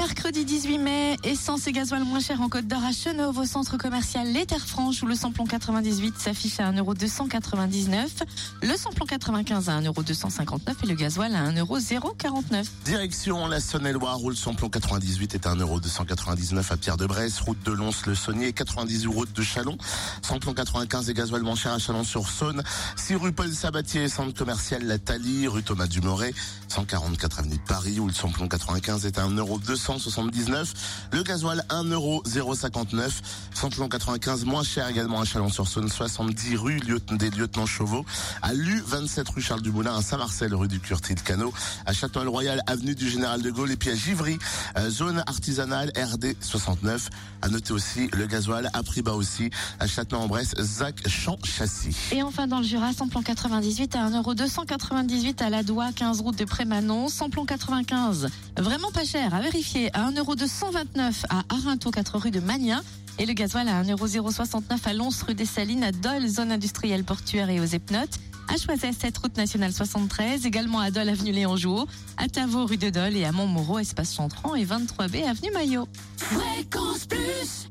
Mercredi 18 mai, essence et gasoil moins cher en Côte d'Or à Chenauve au centre commercial Les Terres Franches où le samplon 98 s'affiche à 1,299€, le samplon 95 à 1,259€ et le gasoil à 1,049€. Direction la Saône-et-Loire où le samplon 98 est à 1,299€ à Pierre-de-Bresse, route de Lons-le-Saunier, 98 route de Chalon. Samplon 95 et gasoil moins cher à Chalon-sur-Saône, 6 rue Paul Sabatier, centre commercial La Thalie, rue Thomas Dumoret, 144 avenue de Paris où le samplon 95 est à 1,279€, le gasoil 1,059€, samplon 95 moins cher également à Chalon-sur-Saône, 70 rue des Lieutenants Chauveau, à Lu 27 rue Charles Dumoulin, à Saint-Marcel rue du Curtil Cano, à Château-le-Royal avenue du Général de Gaulle et puis à Givry, euh, zone artisanale RD 69. À noter aussi le gasoil à prix bas aussi à Château-en-Bresse, Zac Champ Châssis. Et enfin dans le Jura, samplon 98 à 1,298€ à la Doua, 15 route de Prémanon, samplon 95, vraiment pas cher, à vérifier, à 1,229€ à Arinto, 4 rue de Magnin. Et le gasoil à 1,069€ à Lons, rue des Salines, à Dole, zone industrielle portuaire et aux Epnotes. À Choiset, 7 route nationale 73, également à Dole, avenue Léon Jouot, à Tavaux, rue de Dole et à Montmoreau, espace Chantran et 23B, avenue Maillot. Fréquence Plus